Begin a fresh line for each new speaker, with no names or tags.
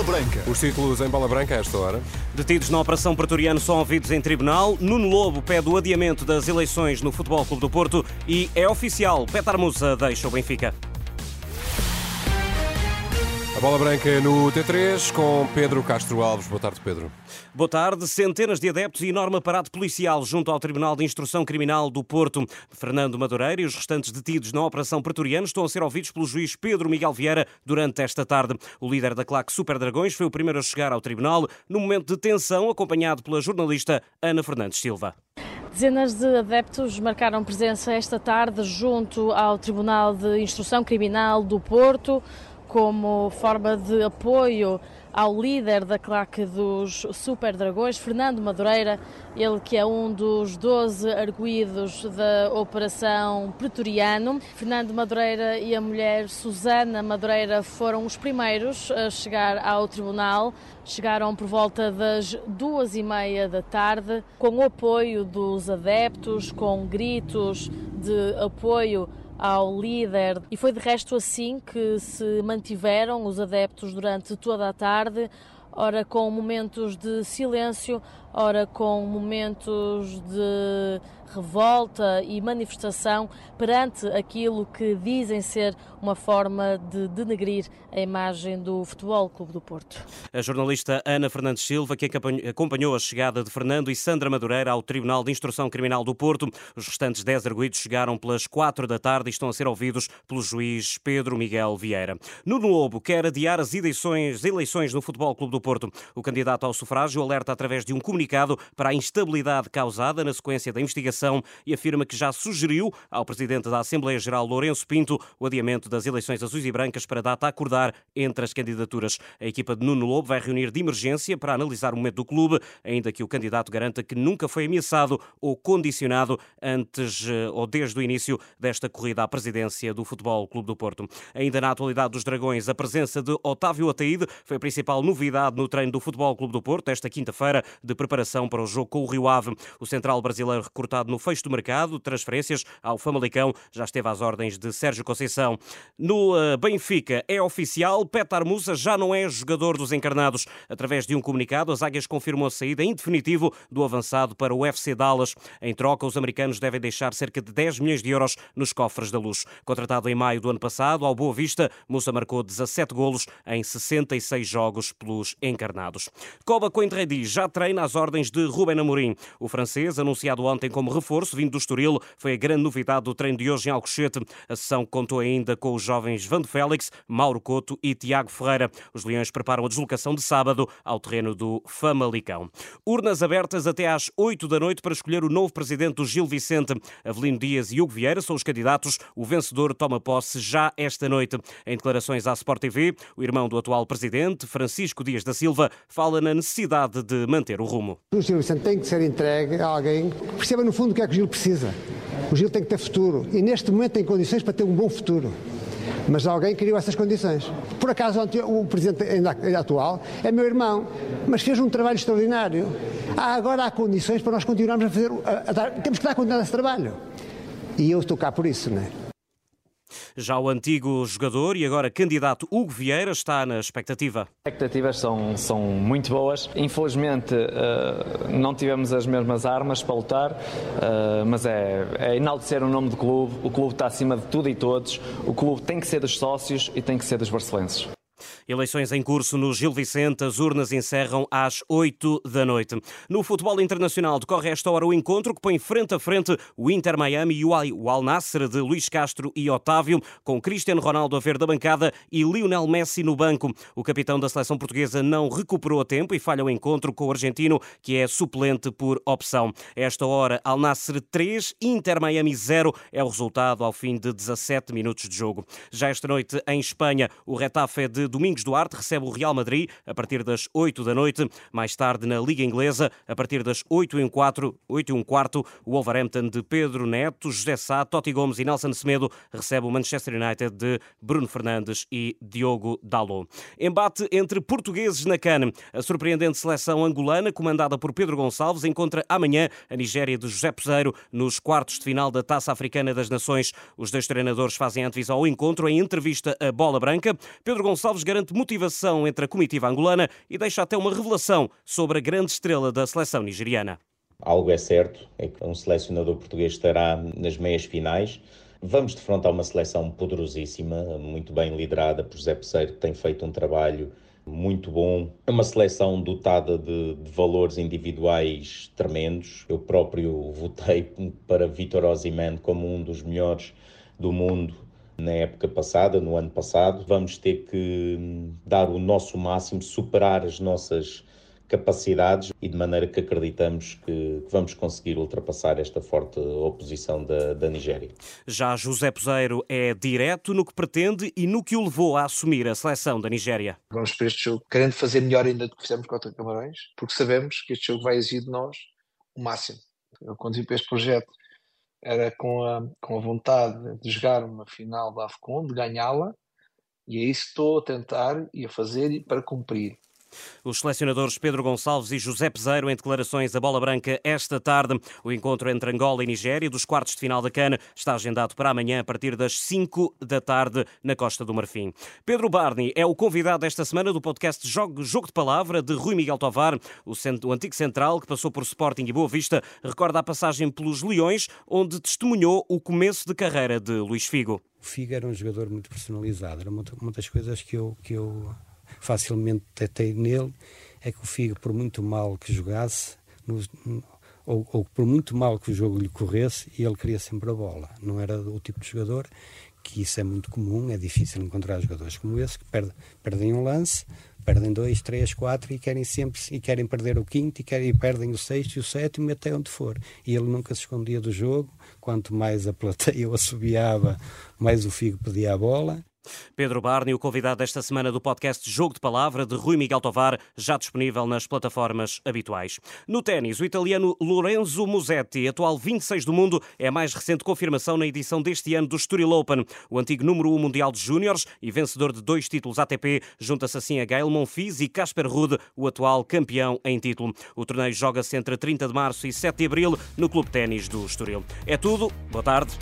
Bola Branca.
Os títulos em bola branca a esta hora.
Detidos na Operação Pretoriano são ouvidos em tribunal. Nuno Lobo pede o adiamento das eleições no Futebol Clube do Porto e é oficial. Petar Musa deixa o Benfica.
A bola branca no T3 com Pedro Castro Alves. Boa tarde, Pedro.
Boa tarde. Centenas de adeptos e enorme aparato policial junto ao Tribunal de Instrução Criminal do Porto. Fernando Madureira e os restantes detidos na Operação Pretoriano estão a ser ouvidos pelo juiz Pedro Miguel Vieira durante esta tarde. O líder da claque Super Dragões foi o primeiro a chegar ao tribunal no momento de tensão, acompanhado pela jornalista Ana Fernandes Silva.
Dezenas de adeptos marcaram presença esta tarde junto ao Tribunal de Instrução Criminal do Porto como forma de apoio ao líder da claque dos Super Dragões, Fernando Madureira, ele que é um dos 12 arguídos da Operação Pretoriano. Fernando Madureira e a mulher Susana Madureira foram os primeiros a chegar ao tribunal. Chegaram por volta das duas e meia da tarde, com o apoio dos adeptos, com gritos de apoio ao líder. E foi de resto assim que se mantiveram os adeptos durante toda a tarde, ora com momentos de silêncio, ora com momentos de revolta e manifestação perante aquilo que dizem ser uma forma de denegrir a imagem do Futebol Clube do Porto.
A jornalista Ana Fernandes Silva, que acompanhou a chegada de Fernando e Sandra Madureira ao Tribunal de Instrução Criminal do Porto. Os restantes 10 arguídos chegaram pelas 4 da tarde e estão a ser ouvidos pelo juiz Pedro Miguel Vieira. Nuno Lobo quer adiar as eleições, eleições no Futebol Clube do Porto. O candidato ao sufrágio alerta através de um comunicado para a instabilidade causada na sequência da investigação e afirma que já sugeriu ao presidente da Assembleia Geral, Lourenço Pinto, o adiamento das eleições azuis e brancas para data a acordar entre as candidaturas. A equipa de Nuno Lobo vai reunir de emergência para analisar o momento do clube, ainda que o candidato garanta que nunca foi ameaçado ou condicionado antes eh, ou desde o início desta corrida à presidência do Futebol Clube do Porto. Ainda na atualidade dos Dragões, a presença de Otávio Ataíde foi a principal novidade no treino do Futebol Clube do Porto esta quinta-feira de preparação para o jogo com o Rio Ave. O central brasileiro recrutado no fecho do mercado, transferências ao Famalicão, já esteve às ordens de Sérgio Conceição. No uh, Benfica é oficial, Petar Musa já não é jogador dos encarnados. Através de um comunicado, as Águias confirmou a saída em definitivo do avançado para o FC Dallas. Em troca, os americanos devem deixar cerca de 10 milhões de euros nos cofres da luz. Contratado em maio do ano passado, ao Boa Vista, Musa marcou 17 golos em 66 jogos pelos encarnados. Coba Coentredi já treina às ordens de Ruben Amorim. O francês, anunciado ontem como reforço vindo do Estoril, foi a grande novidade do treino de hoje em Alcochete. A sessão contou ainda com os jovens Vando Félix, Mauro Couto e Tiago Ferreira. Os Leões preparam a deslocação de sábado ao terreno do Famalicão. Urnas abertas até às 8 da noite para escolher o novo presidente do Gil Vicente. Avelino Dias e Hugo Vieira são os candidatos. O vencedor toma posse já esta noite. Em declarações à Sport TV, o irmão do atual presidente, Francisco Dias da Silva, fala na necessidade de manter o rumo.
O Gil Vicente tem que ser entregue a alguém que perceba no fundo o que é que o Gil precisa. O Gil tem que ter futuro e neste momento tem condições para ter um bom futuro. Mas alguém criou essas condições. Por acaso, o presidente atual é meu irmão, mas fez um trabalho extraordinário. Ah, agora há condições para nós continuarmos a fazer. A, a dar, temos que dar continuidade a esse trabalho. E eu estou cá por isso, não é?
Já o antigo jogador e agora candidato Hugo Vieira está na expectativa.
As expectativas são, são muito boas. Infelizmente não tivemos as mesmas armas para lutar, mas é, é enaltecer o nome do clube. O clube está acima de tudo e todos. O clube tem que ser dos sócios e tem que ser dos barcelenses.
Eleições em curso no Gil Vicente, as urnas encerram às 8 da noite. No futebol internacional decorre esta hora o encontro que põe frente a frente o Inter Miami e o Al Nassr de Luís Castro e Otávio, com Cristiano Ronaldo a ver da bancada e Lionel Messi no banco. O capitão da seleção portuguesa não recuperou a tempo e falha o encontro com o argentino, que é suplente por opção. Esta hora, Al Nassr 3, Inter Miami 0 é o resultado ao fim de 17 minutos de jogo. Já esta noite, em Espanha, o Retafe de Domingos Duarte recebe o Real Madrid a partir das 8 da noite. Mais tarde, na Liga Inglesa, a partir das 8 e um quarto, 8 e quarto o Wolverhampton de Pedro Neto, José Sá, Totti Gomes e Nelson Semedo recebe o Manchester United de Bruno Fernandes e Diogo Dalot. Embate entre portugueses na CAN. A surpreendente seleção angolana, comandada por Pedro Gonçalves, encontra amanhã a Nigéria de José Peseiro nos quartos de final da Taça Africana das Nações. Os dois treinadores fazem antevisão ao encontro em entrevista a Bola Branca. Pedro Gonçalves garante motivação entre a comitiva angolana e deixa até uma revelação sobre a grande estrela da seleção nigeriana.
Algo é certo, é que um selecionador português estará nas meias finais. Vamos defrontar uma seleção poderosíssima, muito bem liderada por José Peseiro, que tem feito um trabalho muito bom. É uma seleção dotada de, de, valores individuais tremendos. Eu próprio votei para Vitor Osimhen como um dos melhores do mundo na época passada, no ano passado. Vamos ter que hum, dar o nosso máximo, superar as nossas capacidades e de maneira que acreditamos que, vamos conseguir ultrapassar esta forte oposição da, da Nigéria.
Já José Poseiro é direto no que pretende e no que o levou a assumir a seleção da Nigéria.
Vamos para este jogo querendo fazer melhor ainda do que fizemos contra Camarões, porque sabemos que este jogo vai exigir de nós o máximo. Eu conduzi para este projeto era com a, com a vontade de jogar uma final da AFCON, de ganhá-la, e é isso que estou a tentar e a fazer para cumprir.
Os selecionadores Pedro Gonçalves e José Peseiro em declarações à bola branca esta tarde. O encontro entre Angola e Nigéria dos quartos de final da Cana está agendado para amanhã a partir das 5 da tarde na Costa do Marfim. Pedro Barney é o convidado esta semana do podcast Jogo, Jogo de Palavra de Rui Miguel Tovar, o, o antigo central que passou por Sporting e Boa Vista, recorda a passagem pelos Leões, onde testemunhou o começo de carreira de Luís Figo.
O Figo era um jogador muito personalizado, era uma, uma das coisas que eu, que eu facilmente detei nele é que o Figo, por muito mal que jogasse, no, ou, ou, por muito mal que o jogo lhe corresse, ele queria sempre a bola. Não era o tipo de jogador que isso é muito comum, é difícil encontrar jogadores como esse que perde, perdem um lance, perdem dois, três, quatro e querem sempre e querem perder o quinto e, querem, e perdem o sexto e o sétimo até onde for. E ele nunca se escondia do jogo, quanto mais a plateia o assobiava, mais o Figo pedia a bola
Pedro Barney, o convidado desta semana do podcast Jogo de Palavra de Rui Miguel Tovar, já disponível nas plataformas habituais. No ténis, o italiano Lorenzo Musetti, atual 26 do mundo, é a mais recente confirmação na edição deste ano do Estoril Open. O antigo número 1 mundial de júniores e vencedor de dois títulos ATP, junta-se assim a Gael Monfils e Casper Ruud, o atual campeão em título. O torneio joga-se entre 30 de março e 7 de abril no Clube Ténis do Estoril. É tudo. Boa tarde.